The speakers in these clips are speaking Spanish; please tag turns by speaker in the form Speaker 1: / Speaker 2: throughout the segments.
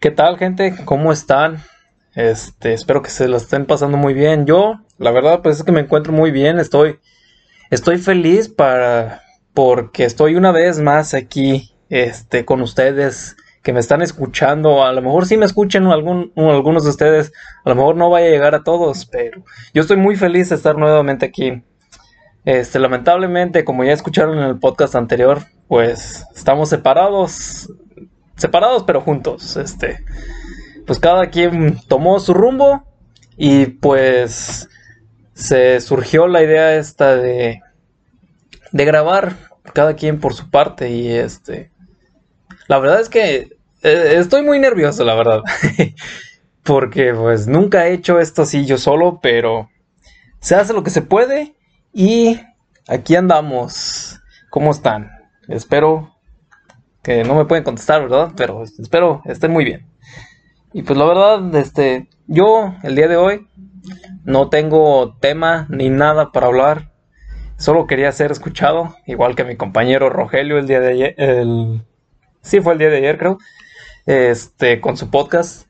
Speaker 1: ¿Qué tal, gente? ¿Cómo están? Este, espero que se la estén pasando muy bien. Yo, la verdad, pues es que me encuentro muy bien. Estoy, estoy feliz para, porque estoy una vez más aquí, este, con ustedes que me están escuchando. A lo mejor sí me escuchan algún, algunos de ustedes. A lo mejor no vaya a llegar a todos, pero yo estoy muy feliz de estar nuevamente aquí. Este, lamentablemente, como ya escucharon en el podcast anterior, pues estamos separados, separados pero juntos. Este, pues cada quien tomó su rumbo y pues se surgió la idea esta de de grabar cada quien por su parte y este la verdad es que eh, estoy muy nervioso la verdad porque pues nunca he hecho esto así yo solo pero se hace lo que se puede y aquí andamos cómo están espero no me pueden contestar verdad pero espero estén muy bien y pues la verdad, este, yo el día de hoy no tengo tema ni nada para hablar. Solo quería ser escuchado, igual que mi compañero Rogelio el día de ayer, el, sí fue el día de ayer creo, este, con su podcast.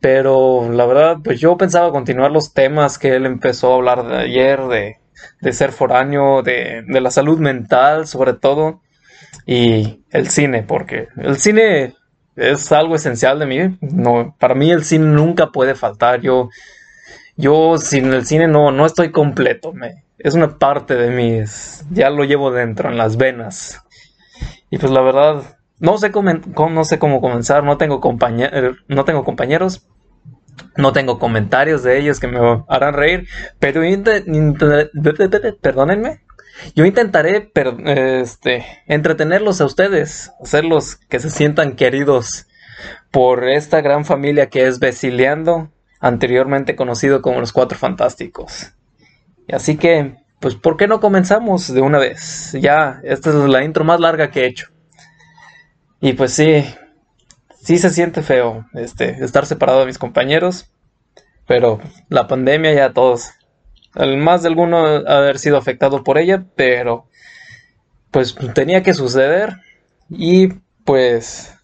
Speaker 1: Pero la verdad, pues yo pensaba continuar los temas que él empezó a hablar de ayer, de, de ser foráneo, de, de la salud mental sobre todo, y el cine, porque el cine es algo esencial de mí. No, para mí el cine nunca puede faltar. Yo, yo sin el cine no, no estoy completo. Me, es una parte de mí. ya lo llevo dentro, en las venas. Y pues la verdad, no sé cómo, no sé cómo comenzar. No tengo, no tengo compañeros. No tengo comentarios de ellos que me harán reír. Pero perdónenme. Yo intentaré este, entretenerlos a ustedes, hacerlos que se sientan queridos por esta gran familia que es Besileando, anteriormente conocido como los Cuatro Fantásticos. Así que, pues, ¿por qué no comenzamos de una vez? Ya, esta es la intro más larga que he hecho. Y pues sí, sí se siente feo este, estar separado de mis compañeros, pero la pandemia ya todos más de alguno haber sido afectado por ella, pero pues tenía que suceder y pues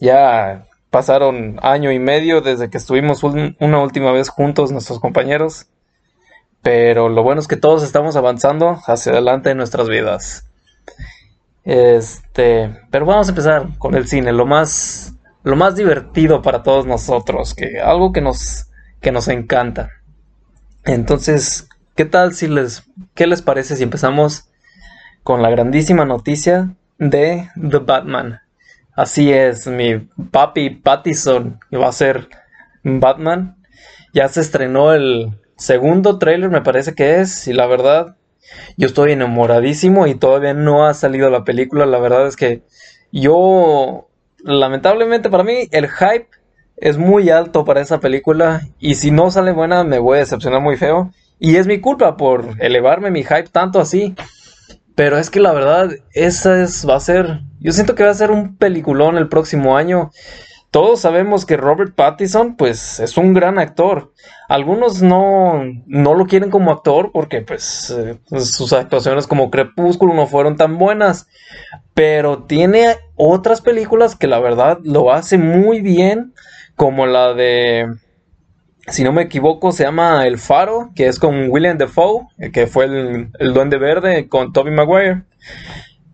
Speaker 1: ya pasaron año y medio desde que estuvimos una última vez juntos nuestros compañeros, pero lo bueno es que todos estamos avanzando hacia adelante en nuestras vidas. Este, pero vamos a empezar con el cine, lo más lo más divertido para todos nosotros, que algo que nos que nos encanta. Entonces, ¿qué tal si les, qué les parece si empezamos con la grandísima noticia de The Batman? Así es, mi papi Pattison va a ser Batman. Ya se estrenó el segundo trailer, me parece que es, y la verdad, yo estoy enamoradísimo y todavía no ha salido la película. La verdad es que yo, lamentablemente para mí, el hype es muy alto para esa película y si no sale buena me voy a decepcionar muy feo. Y es mi culpa por elevarme mi hype tanto así. Pero es que la verdad, esa es, va a ser, yo siento que va a ser un peliculón el próximo año. Todos sabemos que Robert Pattinson, pues, es un gran actor. Algunos no, no lo quieren como actor porque, pues, eh, sus actuaciones como Crepúsculo no fueron tan buenas. Pero tiene otras películas que la verdad lo hace muy bien como la de, si no me equivoco, se llama El Faro, que es con William Defoe, eh, que fue el, el Duende Verde con Tobey Maguire.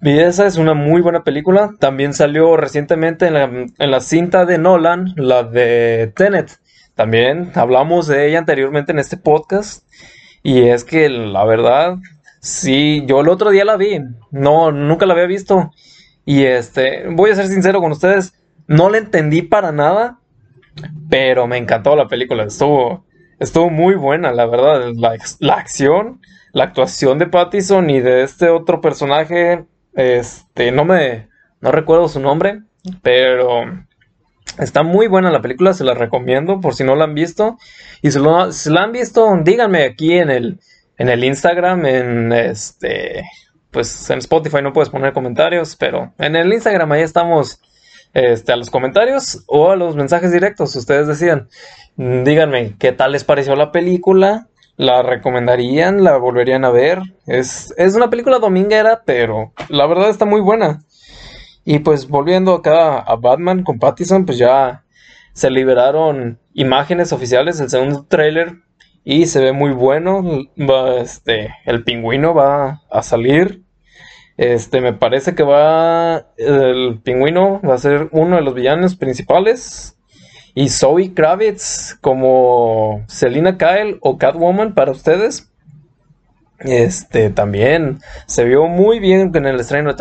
Speaker 1: Y esa es una muy buena película. También salió recientemente en la, en la cinta de Nolan, la de Tenet. También hablamos de ella anteriormente en este podcast. Y es que la verdad, sí, yo el otro día la vi. No, nunca la había visto. Y este, voy a ser sincero con ustedes, no la entendí para nada. Pero me encantó la película, estuvo, estuvo muy buena, la verdad. La, acción, la actuación de Pattison y de este otro personaje, este, no me, no recuerdo su nombre, pero está muy buena la película, se la recomiendo por si no la han visto. Y si, si la han visto, díganme aquí en el, en el Instagram, en este, pues en Spotify no puedes poner comentarios, pero en el Instagram ahí estamos este, a los comentarios o a los mensajes directos. Ustedes decían, díganme qué tal les pareció la película. ¿La recomendarían? ¿La volverían a ver? Es, es una película dominguera, pero la verdad está muy buena. Y pues volviendo acá a Batman con Pattison, pues ya se liberaron imágenes oficiales del segundo tráiler y se ve muy bueno. este, el pingüino va a salir. Este, me parece que va. El pingüino va a ser uno de los villanos principales. Y Zoe Kravitz como Selina Kyle o Catwoman para ustedes. Este también se vio muy bien en el estreno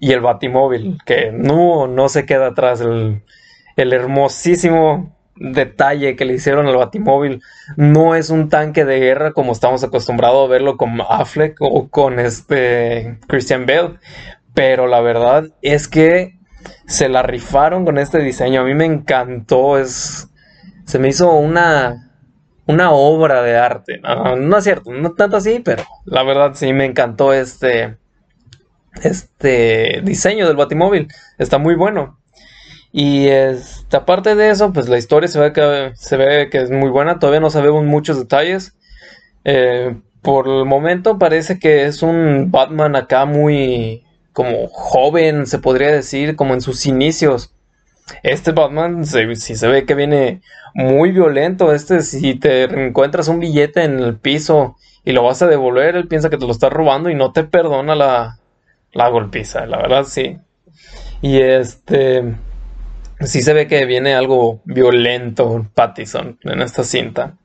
Speaker 1: y el Batimóvil, que no, no se queda atrás. El, el hermosísimo detalle que le hicieron al Batimóvil no es un tanque de guerra como estamos acostumbrados a verlo con Affleck o con este Christian Bale, pero la verdad es que se la rifaron con este diseño. A mí me encantó, es se me hizo una una obra de arte. No, es cierto, no tanto así, pero la verdad sí me encantó este este diseño del Batimóvil. Está muy bueno. Y este, aparte de eso, pues la historia se ve que, se ve que es muy buena. Todavía no sabemos muchos detalles. Eh, por el momento parece que es un Batman acá muy como joven, se podría decir, como en sus inicios. Este Batman si se ve que viene muy violento. Este, si te encuentras un billete en el piso y lo vas a devolver, él piensa que te lo está robando y no te perdona la, la golpiza. La verdad, sí. Y este sí se ve que viene algo violento Pattison en esta cinta.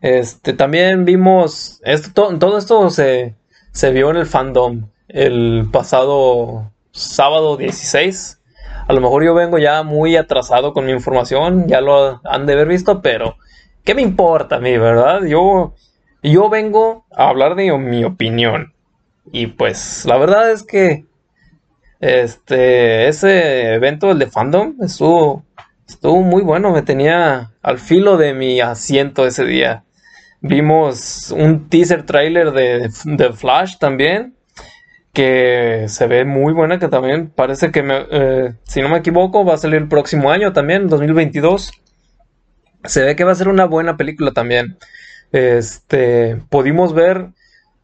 Speaker 1: Este, también vimos, esto, todo esto se, se vio en el fandom el pasado sábado 16. A lo mejor yo vengo ya muy atrasado con mi información, ya lo han de haber visto, pero ¿qué me importa a mí, verdad? Yo, yo vengo a hablar de mi opinión. Y pues la verdad es que este, ese evento, el de fandom, estuvo, estuvo muy bueno. Me tenía al filo de mi asiento ese día. Vimos un teaser trailer de, Flash también, que se ve muy buena, que también parece que, eh, si no me equivoco, va a salir el próximo año también, 2022. Se ve que va a ser una buena película también. Este, pudimos ver,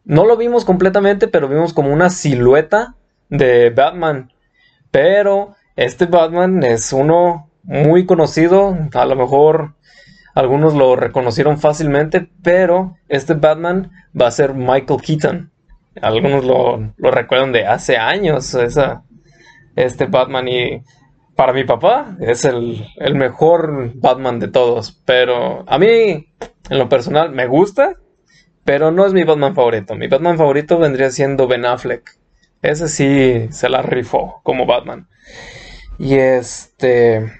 Speaker 1: no lo vimos completamente, pero vimos como una silueta de Batman. Pero este Batman es uno muy conocido, a lo mejor algunos lo reconocieron fácilmente, pero este Batman va a ser Michael Keaton. Algunos lo, recuerdan de hace años, esa, este Batman y para mi papá es el, el mejor Batman de todos, pero a mí en lo personal me gusta, pero no es mi Batman favorito. Mi Batman favorito vendría siendo Ben Affleck. Ese sí se la rifó como Batman. Y este.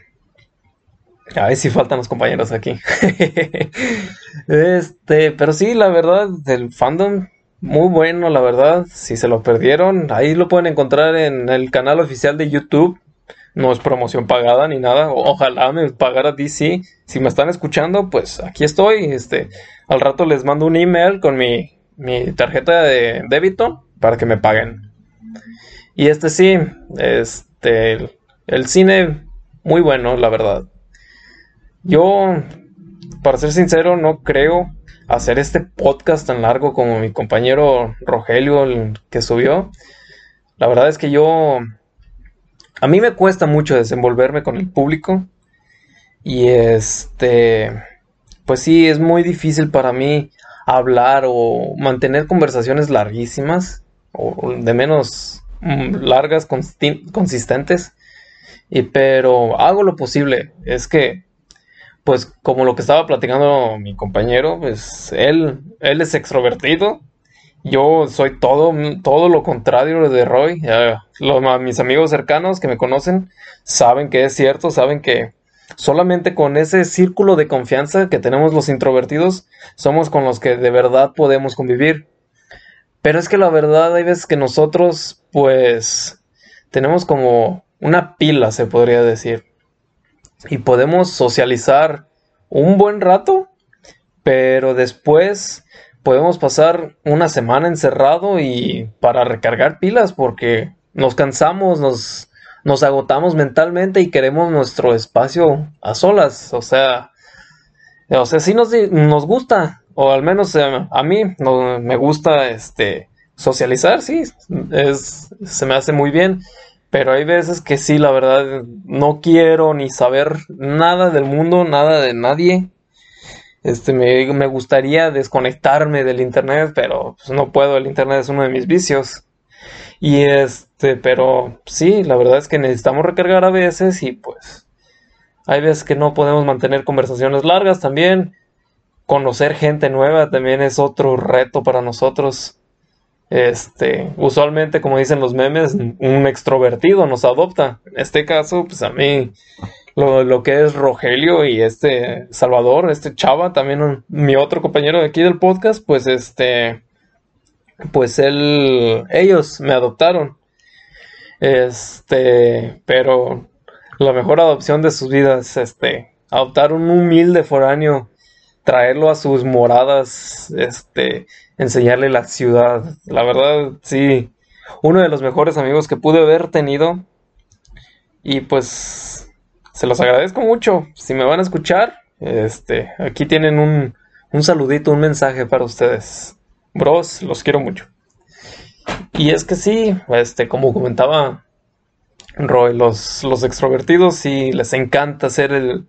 Speaker 1: A ver si faltan los compañeros aquí. este, pero sí, la verdad, del fandom, muy bueno, la verdad. Si se lo perdieron, ahí lo pueden encontrar en el canal oficial de YouTube. No es promoción pagada ni nada. Ojalá me pagara DC. Si me están escuchando, pues aquí estoy. Este, al rato les mando un email con mi, mi tarjeta de débito para que me paguen. Y este sí, este, el cine muy bueno, la verdad. Yo, para ser sincero, no creo hacer este podcast tan largo como mi compañero Rogelio el que subió. La verdad es que yo, a mí me cuesta mucho desenvolverme con el público y este, pues sí, es muy difícil para mí hablar o mantener conversaciones larguísimas o de menos largas, consistentes. Y, pero hago lo posible. Es que, pues, como lo que estaba platicando mi compañero, pues él, él es extrovertido. Yo soy todo, todo lo contrario de Roy. los, mis amigos cercanos que me conocen saben que es cierto, saben que solamente con ese círculo de confianza que tenemos los introvertidos somos con los que de verdad podemos convivir. Pero es que la verdad hay veces que nosotros pues tenemos como una pila, se podría decir. Y podemos socializar un buen rato, pero después podemos pasar una semana encerrado y para recargar pilas porque nos cansamos, nos, nos agotamos mentalmente y queremos nuestro espacio a solas. O sea, o sea, sí nos, nos gusta, o al menos eh, a mí me gusta este socializar, sí, es, se me hace muy bien, Pero hay veces que sí, la verdad, no quiero ni saber nada del mundo, nada de nadie. Este, me, me gustaría desconectarme del internet, pero pues, no puedo, el internet es uno de mis vicios. Y este, pero sí, la verdad es que necesitamos recargar a veces y pues hay veces que no podemos mantener conversaciones largas también. Conocer gente nueva también es otro reto para nosotros. Este, usualmente, como dicen los memes, un extrovertido nos adopta. En este caso, pues a mí, lo, que es Rogelio y este Salvador, este Chava, también mi otro compañero de aquí del podcast, pues este, pues él, ellos me adoptaron. Este, pero la mejor adopción de sus vidas, este, adoptar un humilde foráneo, traerlo a sus moradas, este, enseñarle la ciudad. La verdad, sí, uno de los mejores amigos que pude haber tenido. Y pues, se los agradezco mucho. Si me van a escuchar, este, aquí tienen un, un saludito, un mensaje para ustedes. Bros, los quiero mucho. Y es que sí, este, como comentaba Roy, los, los extrovertidos sí les encanta ser el,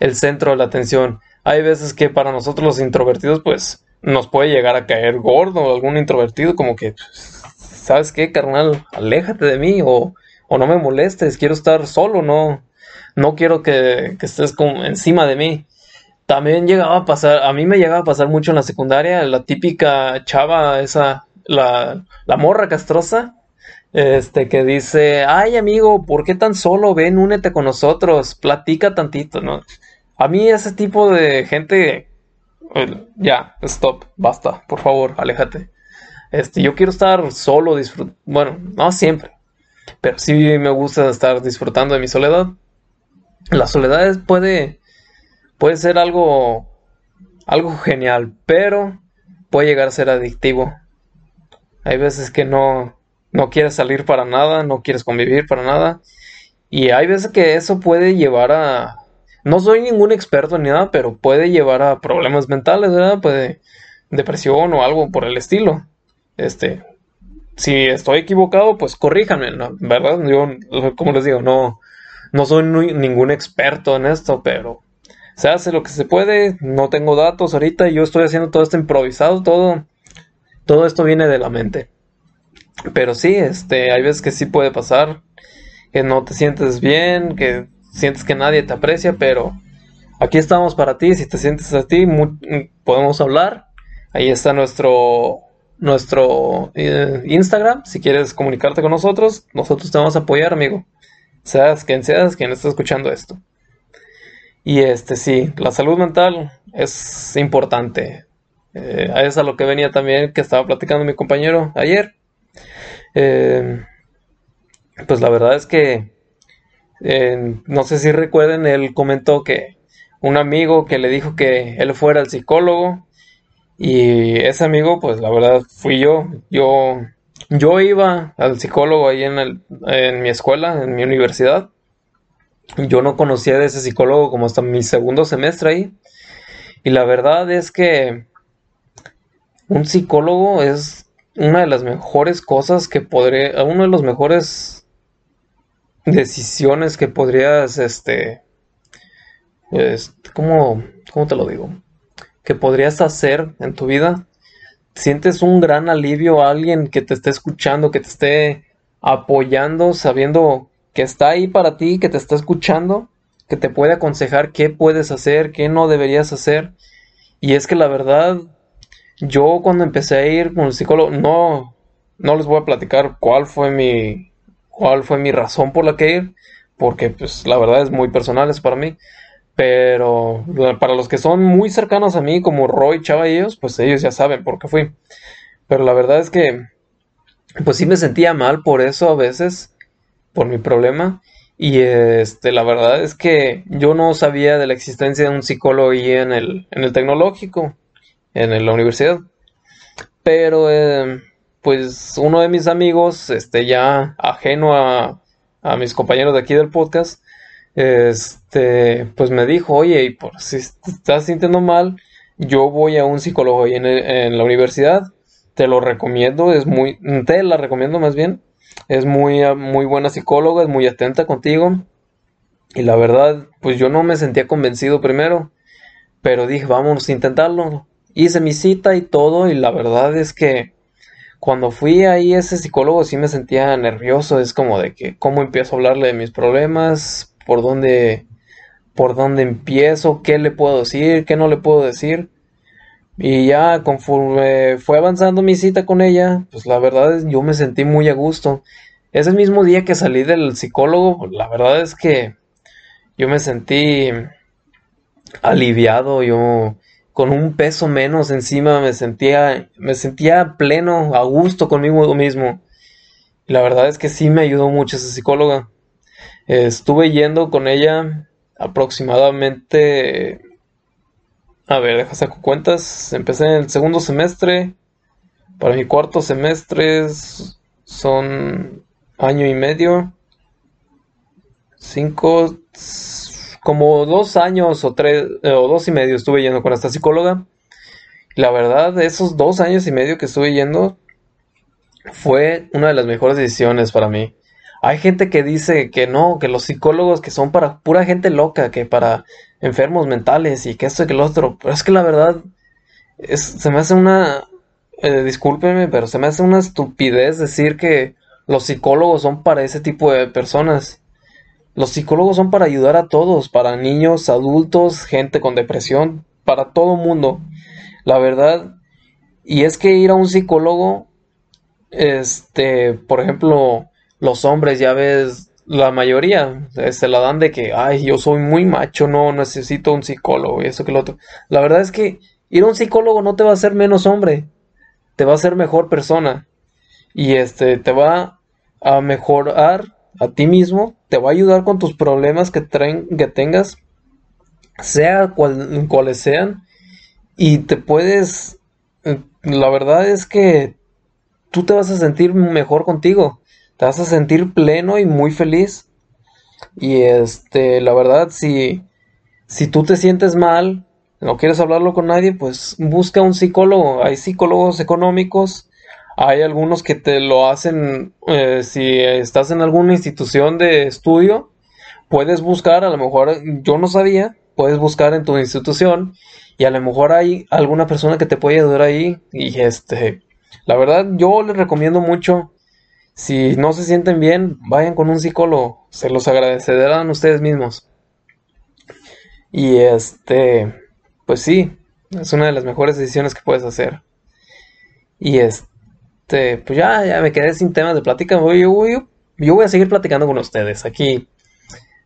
Speaker 1: el centro de la atención. Hay veces que para nosotros los introvertidos, pues, nos puede llegar a caer gordo algún introvertido, como que, ¿sabes qué, carnal? Aléjate de mí o, o no me molestes, quiero estar solo, no, no quiero que, que estés como encima de mí. También llegaba a pasar, a mí me llegaba a pasar mucho en la secundaria, la típica chava, esa, la, la morra castrosa, este, que dice, ay amigo, ¿por qué tan solo? Ven, únete con nosotros, platica tantito, ¿no? A mí ese tipo de gente, eh, ya, stop, basta, por favor, aléjate. Este, yo quiero estar solo, disfrutando, bueno, no siempre, pero sí me gusta estar disfrutando de mi soledad. La soledad puede, puede ser algo, algo genial, pero puede llegar a ser adictivo. Hay veces que no, no quieres salir para nada, no quieres convivir para nada. Y hay veces que eso puede llevar a... No soy ningún experto ni nada, pero puede llevar a problemas mentales, ¿verdad? Puede depresión o algo por el estilo. Este, si estoy equivocado, pues corríjanme, ¿verdad? Yo, como les digo, no, no soy ningún experto en esto, pero se hace lo que se puede. No tengo datos ahorita, yo estoy haciendo todo esto improvisado, todo, todo esto viene de la mente. Pero sí, este, hay veces que sí puede pasar, que no te sientes bien, que sientes que nadie te aprecia, pero aquí estamos para ti, si te sientes a ti, podemos hablar. Ahí está nuestro nuestro eh, Instagram, si quieres comunicarte con nosotros, nosotros te vamos a apoyar, amigo. Seas quien seas quien está escuchando esto. Y este sí, la salud mental es importante. Eh, es a lo que venía también que estaba platicando mi compañero ayer. Eh, pues la verdad es que no sé si recuerden, él comentó que un amigo que le dijo que él fuera el psicólogo y ese amigo, pues la verdad fui yo. Yo, yo iba al psicólogo ahí en, el, en mi escuela, en mi universidad. Yo no conocía de ese psicólogo como hasta mi segundo semestre ahí. Y la verdad es que un psicólogo es una de las mejores cosas que podría, uno de los mejores decisiones que podrías, este, pues, ¿cómo, ¿cómo te lo digo? Que podrías hacer en tu vida. Sientes un gran alivio a alguien que te esté escuchando, que te esté apoyando, sabiendo que está ahí para ti, que te está escuchando, que te puede aconsejar qué puedes hacer, qué no deberías hacer. Y es que la verdad, yo cuando empecé a ir con el psicólogo, no, no les voy a platicar cuál fue mi, cuál fue mi razón por la que ir, porque pues la verdad es muy personal, es para mí. Pero para los que son muy cercanos a mí, como Roy, Chava y ellos, pues ellos ya saben por qué fui. Pero la verdad es que, pues sí me sentía mal por eso a veces, por mi problema. Y este, la verdad es que yo no sabía de la existencia de un psicólogo ahí en el, en el tecnológico en la universidad. Pero, eh, pues, uno de mis amigos, este, ya ajeno a, a mis compañeros de aquí del podcast, este, pues me dijo, oye, y por si te estás sintiendo mal, yo voy a un psicólogo ahí en, en, la universidad, te lo recomiendo, es muy, te la recomiendo más bien, es muy, muy buena psicóloga, es muy atenta contigo. Y la verdad, pues yo no me sentía convencido primero, pero dije, vamos a intentarlo. Hice mi cita y todo, y la verdad es que cuando fui ahí ese psicólogo sí me sentía nervioso, es como de que cómo empiezo a hablarle de mis problemas, por dónde por dónde empiezo, qué le puedo decir, qué no le puedo decir. Y ya conforme fue avanzando mi cita con ella, pues la verdad es yo me sentí muy a gusto. Ese mismo día que salí del psicólogo, la verdad es que yo me sentí aliviado, yo con un peso menos encima me sentía me sentía pleno, a gusto conmigo mismo. Y la verdad es que sí me ayudó mucho esa psicóloga. Estuve yendo con ella aproximadamente a ver, deja saco cuentas. Empecé en el segundo semestre. Para mi cuarto semestre son año y medio. Cinco, como dos años o tres, eh, o dos y medio estuve yendo con esta psicóloga. La verdad, esos dos años y medio que estuve yendo fue una de las mejores decisiones para mí. Hay gente que dice que no, que los psicólogos que son para pura gente loca, que para enfermos mentales y que esto y que lo otro. Pero es que la verdad, es, se me hace una, eh, discúlpenme, pero se me hace una estupidez decir que los psicólogos son para ese tipo de personas. Los psicólogos son para ayudar a todos, para niños, adultos, gente con depresión, para todo mundo. La verdad, y es que ir a un psicólogo, este, por ejemplo, los hombres, ya ves, la mayoría se la dan de que, ay, yo soy muy macho, no necesito un psicólogo y eso que lo otro. La verdad es que ir a un psicólogo no te va a hacer menos hombre, te va a hacer mejor persona y este te va a mejorar a ti mismo, te va a ayudar con tus problemas que, traen, que tengas, sea cual, cuales sean, y te puedes, la verdad es que tú te vas a sentir mejor contigo te vas a sentir pleno y muy feliz. Y este, la verdad, si, si tú te sientes mal, no quieres hablarlo con nadie, pues busca un psicólogo. Hay psicólogos económicos, hay algunos que te lo hacen eh, si estás en alguna institución de estudio, puedes buscar, a lo mejor yo no sabía, puedes buscar en tu institución y a lo mejor hay alguna persona que te puede ayudar ahí y este, la verdad yo les recomiendo mucho si no se sienten bien, vayan con un psicólogo, se los agradecerán ustedes mismos. Y este, pues sí, es una de las mejores decisiones que puedes hacer. Y este, pues ya, ya me quedé sin temas de plática. Yo, yo, yo voy a seguir platicando con ustedes aquí.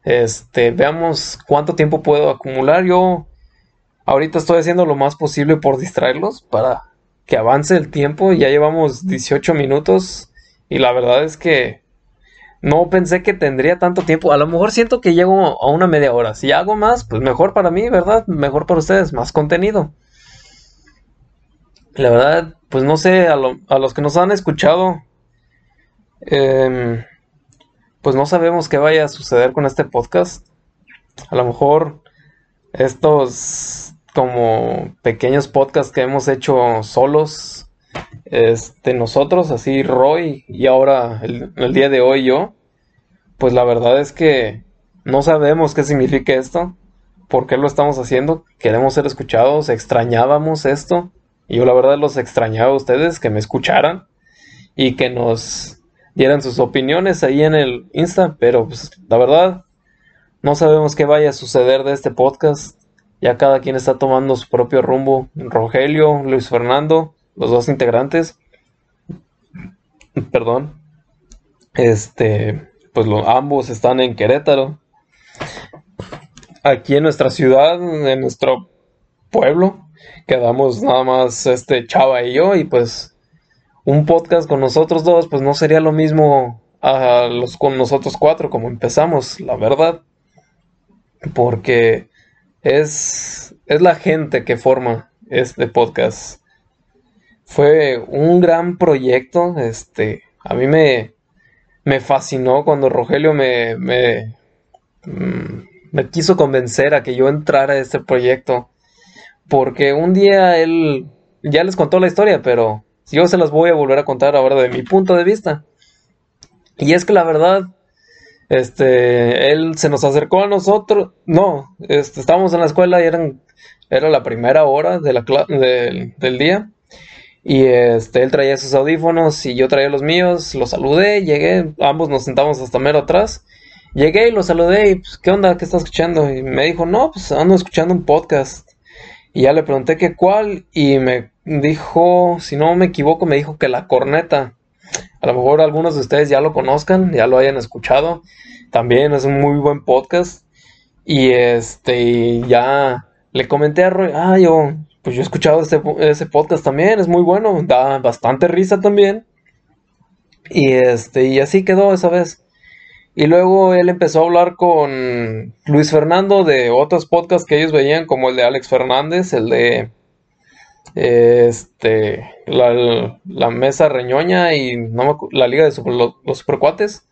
Speaker 1: Este, veamos cuánto tiempo puedo acumular. Yo ahorita estoy haciendo lo más posible por distraerlos para que avance el tiempo. Ya llevamos 18 minutos y la verdad es que no pensé que tendría tanto tiempo. A lo mejor siento que llego a una media hora. Si hago más, pues mejor para mí, ¿verdad? Mejor para ustedes, más contenido. La verdad, pues no sé, a, los que nos han escuchado, em, pues no sabemos qué vaya a suceder con este podcast. A lo mejor estos como pequeños podcasts que hemos hecho solos este, nosotros, así Roy y ahora el, día de hoy yo, pues la verdad es que no sabemos qué significa esto, por qué lo estamos haciendo, queremos ser escuchados, extrañábamos esto, y yo la verdad los extrañaba a ustedes que me escucharan y que nos dieran sus opiniones ahí en el Insta, pero pues la verdad no sabemos qué vaya a suceder de este podcast. Ya cada quien está tomando su propio rumbo. Rogelio, Luis Fernando, los dos integrantes, perdón, este, pues ambos están en Querétaro. Aquí en nuestra ciudad, en nuestro pueblo, quedamos nada más este Chava y yo y pues un podcast con nosotros dos pues no sería lo mismo a los con nosotros cuatro como empezamos, la verdad. Porque es es la gente que forma este podcast fue un gran proyecto. Este, a mí me, me fascinó cuando Rogelio me, me, mm, me quiso convencer a que yo entrara a este proyecto. Porque un día él ya les contó la historia, pero yo se las voy a volver a contar ahora de mi punto de vista. Y es que la verdad, este, él se nos acercó a nosotros, no, este, estábamos en la escuela y eran, era la primera hora de la del, del día. Y este, él traía sus audífonos y yo traía los míos, lo saludé, llegué, ambos nos sentamos hasta mero atrás. Llegué y lo saludé y pues, ¿qué onda? ¿Qué estás escuchando? Y me dijo, no, pues ando escuchando un podcast. Y ya le pregunté que cuál y me dijo, si no me equivoco, me dijo que La Corneta. A lo mejor algunos de ustedes ya lo conozcan, ya lo hayan escuchado. También es un muy buen podcast. Y este, ya le comenté a Roy, ah, yo, pues yo he escuchado este, ese podcast también, es muy bueno, da bastante risa también. Y este, y así quedó esa vez. Y luego él empezó a hablar con Luis Fernando de otros podcasts que ellos veían, como el de Alex Fernández, el de este la, mesa reñoña y no la liga de los, supercuates.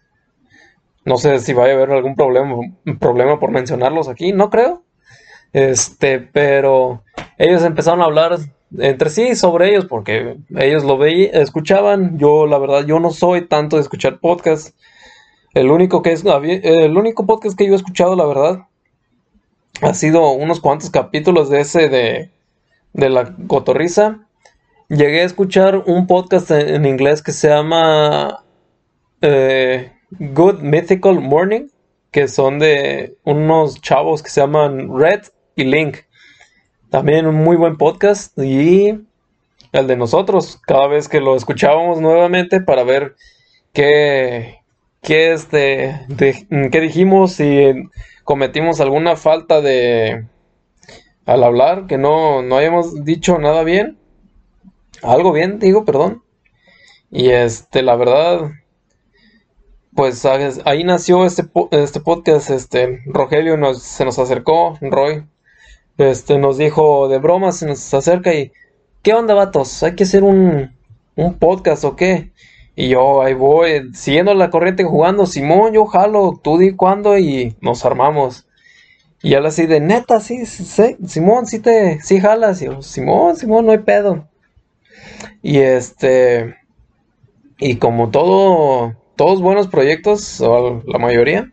Speaker 1: No sé si vaya a haber algún problema, problema por mencionarlos aquí, no creo. Este, pero ellos empezaron a hablar entre sí sobre ellos porque ellos lo veían, escuchaban. Yo, la verdad, yo no soy tanto de escuchar podcasts. El único que es el único podcast que yo he escuchado, la verdad, ha sido unos cuantos capítulos de ese de, de la cotorriza. Llegué a escuchar un podcast en, inglés que se llama eh, Good Mythical Morning, que son de unos chavos que se llaman Red y Link. También un muy buen podcast y el de nosotros, cada vez que lo escuchábamos nuevamente para ver qué, qué, este, qué dijimos, si cometimos alguna falta de al hablar, que no, no hayamos dicho nada bien, algo bien, digo, perdón. Y este, la verdad, pues ahí nació este, este podcast, este, Rogelio nos, se nos acercó, Roy, este, nos dijo de broma, se nos acerca y, ¿qué onda, vatos? ¿Hay que hacer un, un podcast o qué? Y yo ahí voy, siguiendo la corriente jugando, Simón, yo jalo, tú di cuándo y nos armamos. Y él así de neta, sí, sí, Simón, sí te, sí jalas. Y yo, Simón, Simón, no hay pedo. Y este, y como todo, todos buenos proyectos, o la mayoría,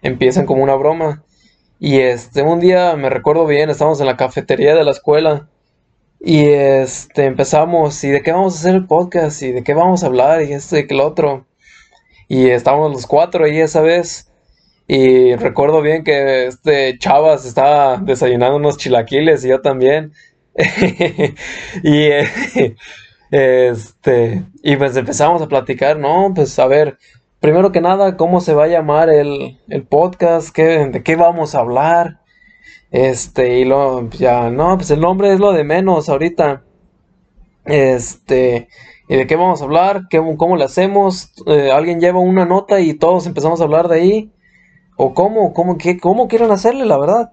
Speaker 1: empiezan como una broma. Y este, un día me recuerdo bien, estábamos en la cafetería de la escuela y este, empezamos, ¿y de qué vamos a hacer el podcast? ¿Y de qué vamos a hablar? Y esto y que lo otro. Y estábamos los cuatro ahí esa vez. Y recuerdo bien que este Chavas estaba desayunando unos chilaquiles y yo también. y este, y pues empezamos a platicar, ¿no? Pues a ver, primero que nada, ¿cómo se va a llamar el, el podcast? ¿Qué, ¿De qué vamos a hablar? Este, y lo, ya, no, pues el nombre es lo de menos ahorita. Este, ¿y de qué vamos a hablar? ¿Qué, ¿Cómo lo hacemos? Eh, alguien lleva una nota y todos empezamos a hablar de ahí. ¿O cómo? ¿Cómo, qué, cómo quieren hacerle, la verdad?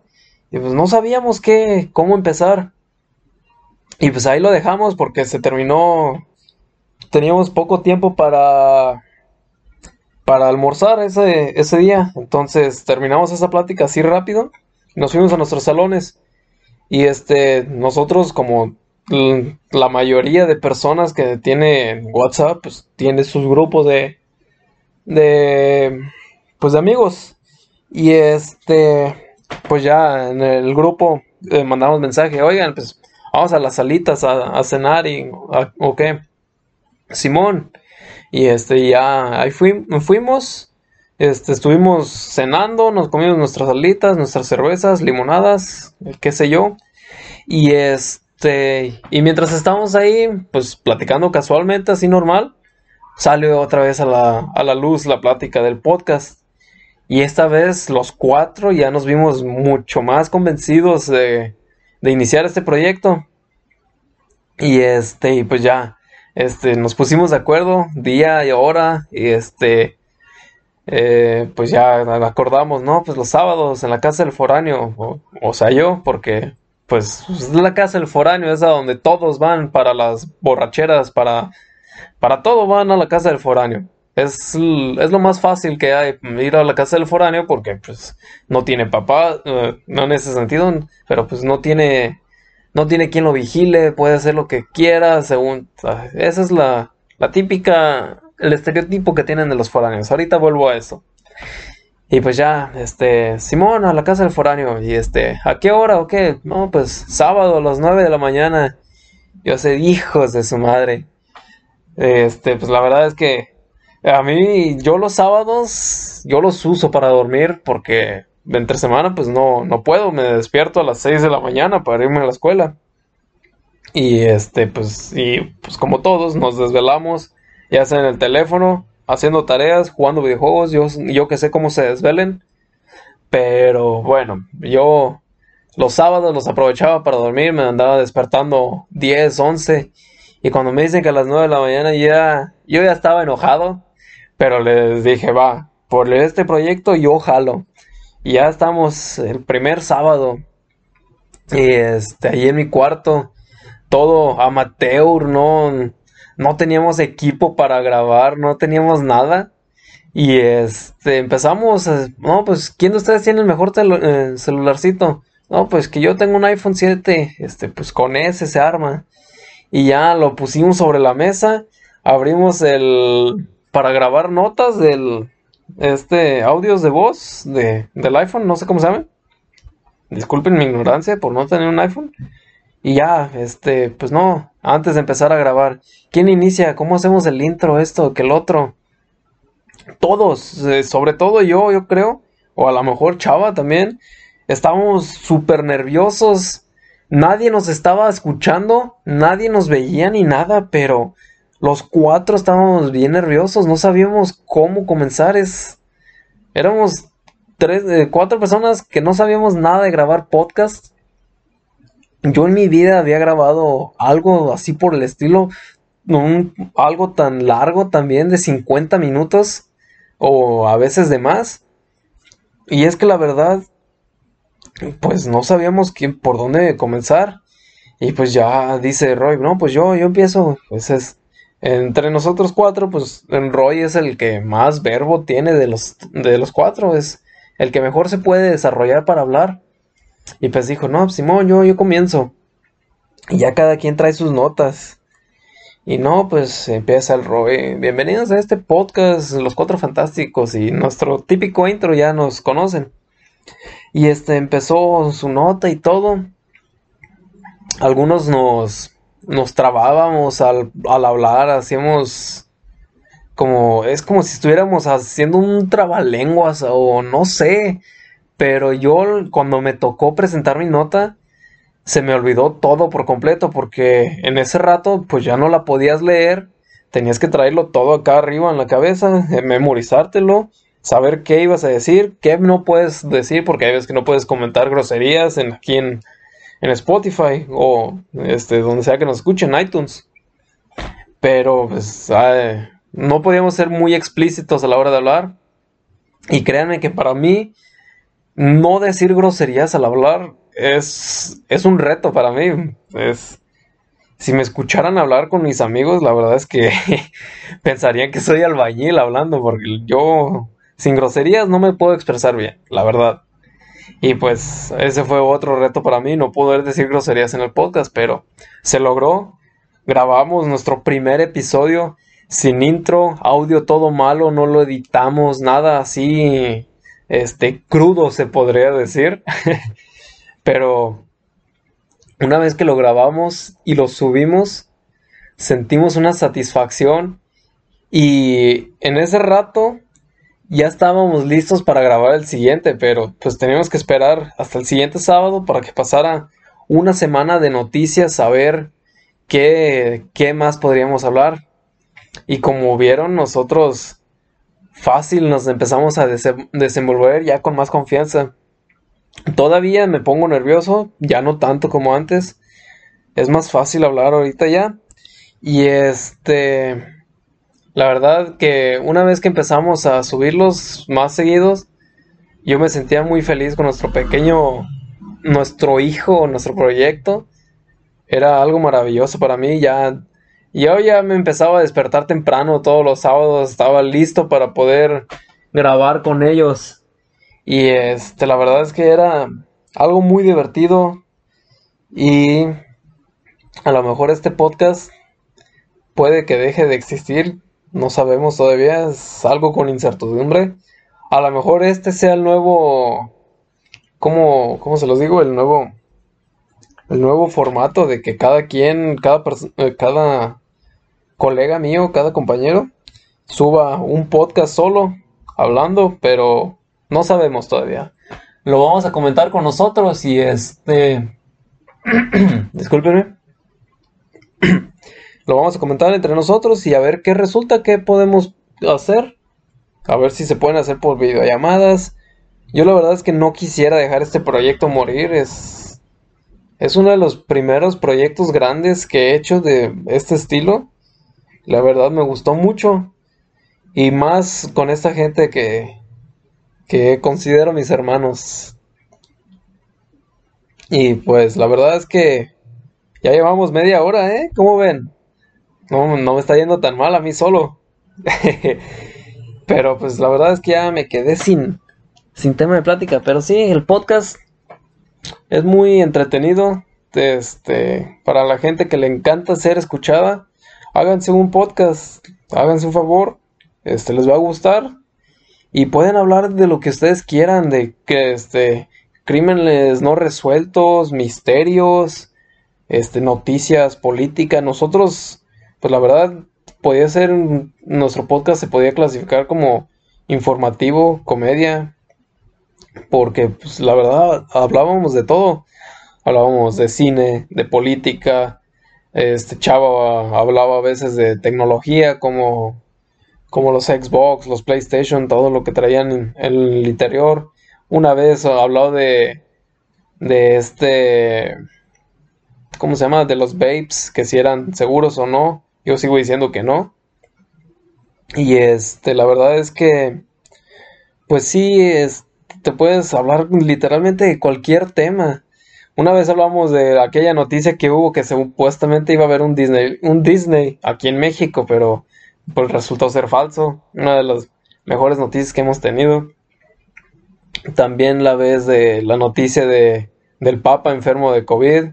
Speaker 1: Y pues no sabíamos qué, cómo empezar. Y pues ahí lo dejamos porque se terminó. Teníamos poco tiempo para. para almorzar ese, ese día. Entonces terminamos esa plática así rápido nos fuimos a nuestros salones y este, nosotros como la mayoría de personas que tienen WhatsApp, pues tiene sus grupos de, de, pues de amigos. Y este, pues ya en el grupo eh, mandamos mensaje, oigan, pues vamos a las salitas a, cenar y, ok, Simón. Y este, ya ahí fuimos este, estuvimos cenando, nos comimos nuestras alitas, nuestras cervezas, limonadas, qué sé yo. Y este, y mientras estábamos ahí, pues platicando casualmente, así normal, salió otra vez a la, a la luz la plática del podcast. Y esta vez los cuatro ya nos vimos mucho más convencidos de, de iniciar este proyecto. Y este, y pues ya, este, nos pusimos de acuerdo, día y hora, y este, eh, pues ya acordamos, ¿no? Pues los sábados en la casa del foráneo, o, sea, yo, porque pues la casa del foráneo es a donde todos van para las borracheras, para, para todo van a la casa del foráneo. Es, es lo más fácil que hay ir a la casa del foráneo porque pues no tiene papá, eh, no en ese sentido, pero pues no tiene, no tiene quien lo vigile, puede hacer lo que quiera, según, esa es la, la típica el estereotipo que tienen de los foráneos. Ahorita vuelvo a eso. Y pues ya, este, Simón, a la casa del foráneo. Y este, ¿a qué hora o qué? No, pues sábado a las 9 de la mañana. Yo sé, hijos de su madre. Este, pues la verdad es que a mí, yo los sábados, yo los uso para dormir porque entre semana pues no, no puedo. Me despierto a las 6 de la mañana para irme a la escuela. Y este, pues, y pues como todos, nos desvelamos, ya sea en el teléfono, haciendo tareas, jugando videojuegos, yo, yo que sé cómo se desvelen. Pero bueno, yo los sábados los aprovechaba para dormir, me andaba despertando 10, 11. Y cuando me dicen que a las 9 de la mañana ya, yo ya estaba enojado, pero les dije, va, por este proyecto yo jalo. Y ya estamos el primer sábado. Y este, ahí en mi cuarto, todo amateur, no, no teníamos equipo para grabar, no teníamos nada. Y este, empezamos, no, pues, ¿quién de ustedes tiene el mejor eh, celularcito? No, pues que yo tengo un iPhone 7, este, pues con ese se arma. Y ya lo pusimos sobre la mesa, abrimos el, para grabar notas del, este, audios de voz de, del iPhone, no sé cómo se llama. Disculpen mi ignorancia por no tener un iPhone. Y ya, este, pues no, antes de empezar a grabar, ¿quién inicia? ¿Cómo hacemos el intro, esto, que el otro? Todos, eh, sobre todo yo, yo creo, o a lo mejor Chava también, estábamos súper nerviosos, nadie nos estaba escuchando, nadie nos veía ni nada, pero los cuatro estábamos bien nerviosos, no sabíamos cómo comenzar, es... Éramos tres, eh, cuatro personas que no sabíamos nada de grabar podcast yo en mi vida había grabado algo así por el estilo, algo tan largo también de 50 minutos o a veces de más. Y es que la verdad, pues no sabíamos quién, por dónde comenzar. Y pues ya dice Roy, no, pues yo, yo empiezo. Pues es, entre nosotros cuatro, pues Roy es el que más verbo tiene de los, de los cuatro, es el que mejor se puede desarrollar para hablar. Y pues dijo, no, Simón, yo, yo comienzo. Y ya cada quien trae sus notas. Y no, pues empieza el Roe. Bienvenidos a este podcast, Los Cuatro Fantásticos. Y nuestro típico intro ya nos conocen. Y este empezó su nota y todo. Algunos nos, nos trabábamos al, al hablar, hacíamos como, es como si estuviéramos haciendo un trabalenguas o no sé. Pero yo cuando me tocó presentar mi nota, se me olvidó todo por completo porque en ese rato pues ya no la podías leer, tenías que traerlo todo acá arriba en la cabeza, eh, memorizártelo, saber qué ibas a decir, qué no puedes decir porque hay veces que no puedes comentar groserías en, aquí en, Spotify o este, donde sea que nos escuchen, iTunes. Pero pues no podíamos ser muy explícitos a la hora de hablar. Y créanme que para mí no decir groserías al hablar es, es un reto para mí. Es, si me escucharan hablar con mis amigos, la verdad es que pensarían que soy albañil hablando, porque yo sin groserías no me puedo expresar bien, la verdad. Y pues ese fue otro reto para mí, no poder decir groserías en el podcast, pero se logró. Grabamos nuestro primer episodio sin intro, audio todo malo, no lo editamos, nada así este, crudo se podría decir. Pero una vez que lo grabamos y lo subimos, sentimos una satisfacción y en ese rato ya estábamos listos para grabar el siguiente, pero pues teníamos que esperar hasta el siguiente sábado para que pasara una semana de noticias, a ver qué, qué más podríamos hablar. Y como vieron, nosotros fácil nos empezamos a desenvolver ya con más confianza. Todavía me pongo nervioso, ya no tanto como antes. Es más fácil hablar ahorita ya. Y este, la verdad que una vez que empezamos a subirlos más seguidos, yo me sentía muy feliz con nuestro pequeño, nuestro hijo, nuestro proyecto. Era algo maravilloso para mí, ya yo ya me empezaba a despertar temprano todos los sábados, estaba listo para poder grabar con ellos. Y este, la verdad es que era algo muy divertido y a lo mejor este podcast puede que deje de existir no sabemos todavía, es algo con incertidumbre. A lo mejor este sea el nuevo, ¿cómo, cómo se los digo? El nuevo, el nuevo formato de que cada quien, cada, eh, cada colega mío, cada compañero, suba un podcast solo, hablando, pero no sabemos todavía. Lo vamos a comentar con nosotros y este... Discúlpenme. Lo vamos a comentar entre nosotros y a ver qué resulta, qué podemos hacer. A ver si se pueden hacer por videollamadas. Yo la verdad es que no quisiera dejar este proyecto morir. Es, es uno de los primeros proyectos grandes que he hecho de este estilo. La verdad me gustó mucho. Y más con esta gente que, que considero mis hermanos. Y pues la verdad es que ya llevamos media hora, ¿eh? ¿Cómo ven? No, no me está yendo tan mal a mí solo. pero pues la verdad es que ya me quedé sin, sin tema de plática. Pero sí, el podcast es muy entretenido. Este, para la gente que le encanta ser escuchada, háganse un podcast, háganse un favor, este les va a gustar y pueden hablar de lo que ustedes quieran, de que este crímenes no resueltos, misterios, este noticias, política. Nosotros pues la verdad podía ser nuestro podcast se podía clasificar como informativo, comedia, porque pues la verdad hablábamos de todo. Hablábamos de cine, de política, este chavo hablaba a veces de tecnología como como los Xbox, los PlayStation, todo lo que traían en, el interior. Una vez habló de de este ¿cómo se llama? de los vapes, que si eran seguros o no. Yo sigo diciendo que no. Y este, la verdad es que, pues sí, es, te puedes hablar literalmente de cualquier tema. Una vez hablamos de aquella noticia que hubo que supuestamente iba a haber un Disney, un Disney aquí en México, pero pues resultó ser falso. Una de las mejores noticias que hemos tenido. También la vez de la noticia de, del Papa enfermo de COVID.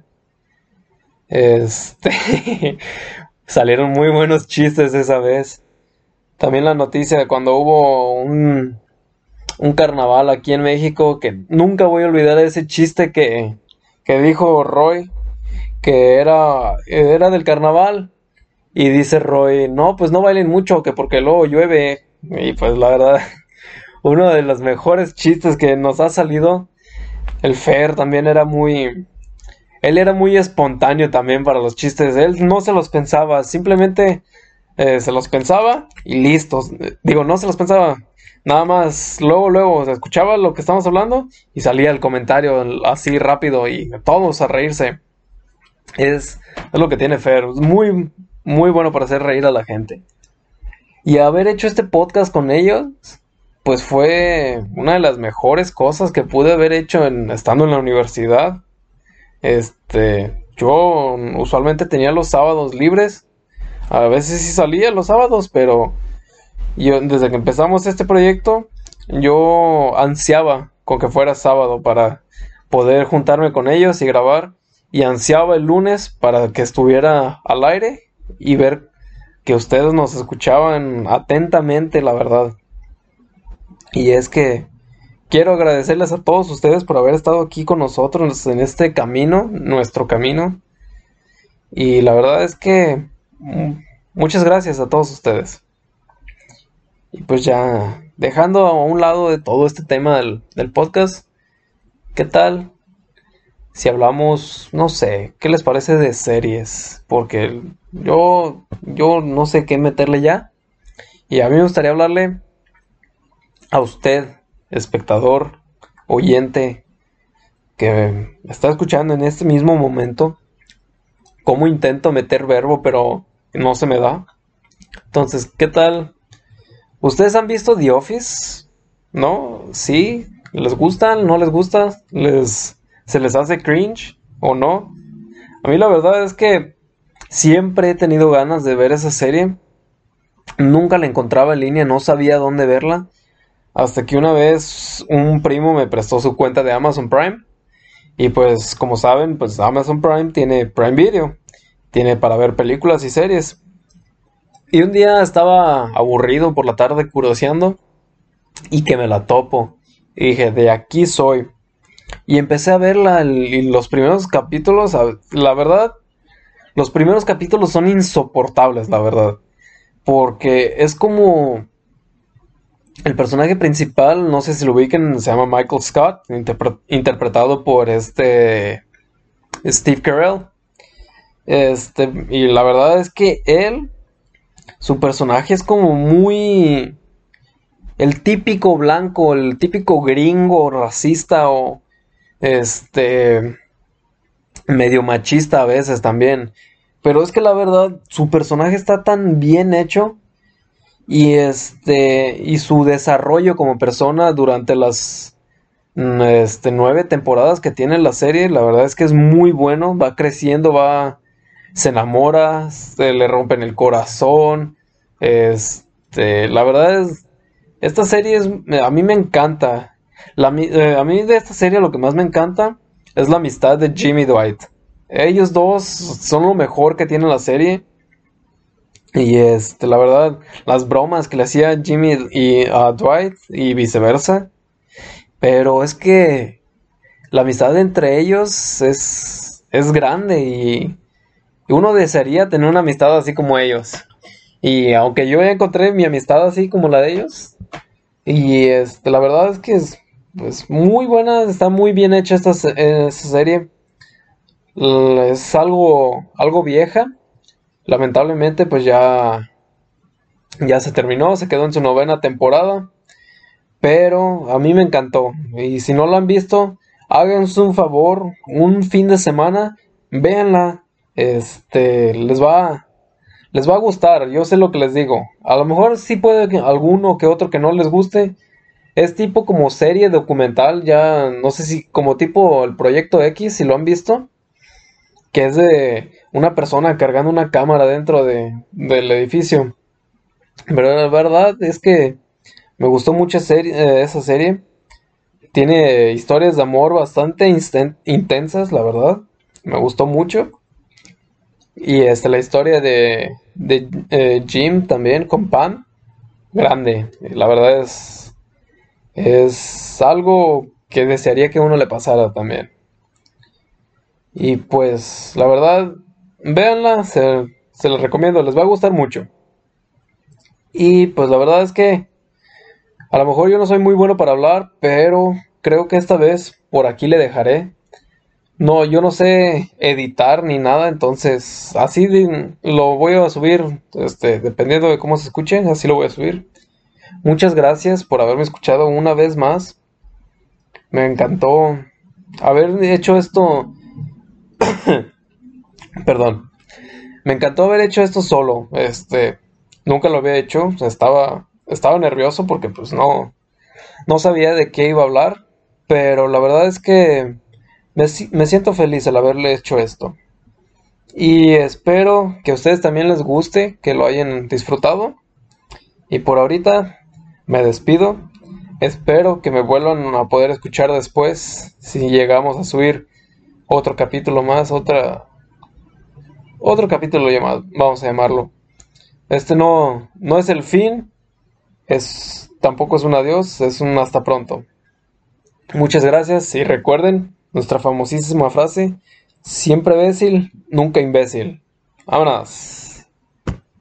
Speaker 1: Este, salieron muy buenos chistes esa vez. También la noticia de cuando hubo un, un carnaval aquí en México, que nunca voy a olvidar ese chiste que, que dijo Roy, que era, era del carnaval. Y dice Roy, no, pues no bailen mucho, que porque luego llueve. Y pues la verdad, uno de los mejores chistes que nos ha salido. El Fer también era muy, él era muy espontáneo también para los chistes. Él no se los pensaba, simplemente eh, se los pensaba y listos. Digo, no se los pensaba. Nada más, luego, luego, escuchaba lo que estamos hablando y salía el comentario así rápido y todos a reírse. Es, es lo que tiene Fer. Muy, muy bueno para hacer reír a la gente. Y haber hecho este podcast con ellos, pues fue una de las mejores cosas que pude haber hecho en, estando en la universidad. Este, yo usualmente tenía los sábados libres. A veces sí salía los sábados, pero yo desde que empezamos este proyecto, yo ansiaba con que fuera sábado para poder juntarme con ellos y grabar. Y ansiaba el lunes para que estuviera al aire y ver que ustedes nos escuchaban atentamente, la verdad. Y es que Quiero agradecerles a todos ustedes por haber estado aquí con nosotros en este camino, nuestro camino. Y la verdad es que mm, muchas gracias a todos ustedes. Y pues ya, dejando a un lado de todo este tema del, podcast, ¿qué tal si hablamos, no sé, qué les parece de series? Porque yo, yo no sé qué meterle ya. Y a mí me gustaría hablarle a usted espectador, oyente, que está escuchando en este mismo momento, cómo intento meter verbo, pero no se me da. Entonces, ¿qué tal? ¿Ustedes han visto The Office? ¿No? ¿Sí? ¿Les gusta? ¿No les gusta? ¿Les, ¿Se les hace cringe o no? A mí la verdad es que siempre he tenido ganas de ver esa serie. Nunca la encontraba en línea, no sabía dónde verla. Hasta que una vez un primo me prestó su cuenta de Amazon Prime. Y pues como saben, pues Amazon Prime tiene Prime Video. Tiene para ver películas y series. Y un día estaba aburrido por la tarde curioseando y que me la topo. Y dije, de aquí soy. Y empecé a verla y los primeros capítulos, la verdad, los primeros capítulos son insoportables, la verdad. Porque es como el personaje principal, no sé si lo ubiquen, se llama Michael Scott, interpretado por este Steve Carell. Este, y la verdad es que él, su personaje es como muy el típico blanco, el típico gringo racista o este medio machista a veces también. Pero es que la verdad, su personaje está tan bien hecho y este y su desarrollo como persona durante las mm, este, nueve temporadas que tiene la serie, la verdad es que es muy bueno, va creciendo, va se enamora, se le rompen el corazón, este, la verdad es esta serie es, a mí me encanta. Eh, a mí de esta serie lo que más me encanta es la amistad de Jimmy Dwight. Ellos dos son lo mejor que tiene la serie. Y este, la verdad, las bromas que le hacía Jimmy y a Dwight y viceversa. Pero es que la amistad entre ellos es, es grande y uno desearía tener una amistad así como ellos. Y aunque yo encontré mi amistad así como la de ellos, y este, la verdad es que es pues, muy buena, está muy bien hecha esta, serie. Es algo, algo vieja. Lamentablemente, pues ya, ya se terminó, se quedó en su novena temporada. Pero a mí me encantó. Y si no la han visto, háganse un favor, un fin de semana, véanla. Este, les va, les va a gustar, yo sé lo que les digo. A lo mejor sí puede que alguno que otro que no les guste. Es tipo como serie documental, ya no sé si como tipo el proyecto X, si lo han visto. Que es de una persona cargando una cámara dentro de, del edificio. Pero la verdad es que me gustó mucho eh, esa serie. Tiene historias de amor bastante intensas, la verdad. Me gustó mucho. Y este, la historia de, de eh, Jim también con Pam, grande. La verdad es, es algo que desearía que uno le pasara también. Y pues, la verdad, véanla, se, se les recomiendo, les va a gustar mucho. Y pues la verdad es que a lo mejor yo no soy muy bueno para hablar, pero creo que esta vez por aquí le dejaré. No, yo no sé editar ni nada, entonces así lo voy a subir, este, dependiendo de cómo se escuche, así lo voy a subir. Muchas gracias por haberme escuchado una vez más. Me encantó haber hecho esto. Perdón. Me encantó haber hecho esto solo. Este, nunca lo había hecho, estaba estaba nervioso porque pues no no sabía de qué iba a hablar, pero la verdad es que me, siento feliz al haberle hecho esto. Y espero que a ustedes también les guste, que lo hayan disfrutado. Y por ahorita me despido. Espero que me vuelvan a poder escuchar después si llegamos a subir otro capítulo más, otra otro capítulo llamado, vamos a llamarlo. Este no no es el fin, es tampoco es un adiós, es un hasta pronto. Muchas gracias y recuerden nuestra famosísima frase, siempre imbécil, nunca imbécil. Vámonos.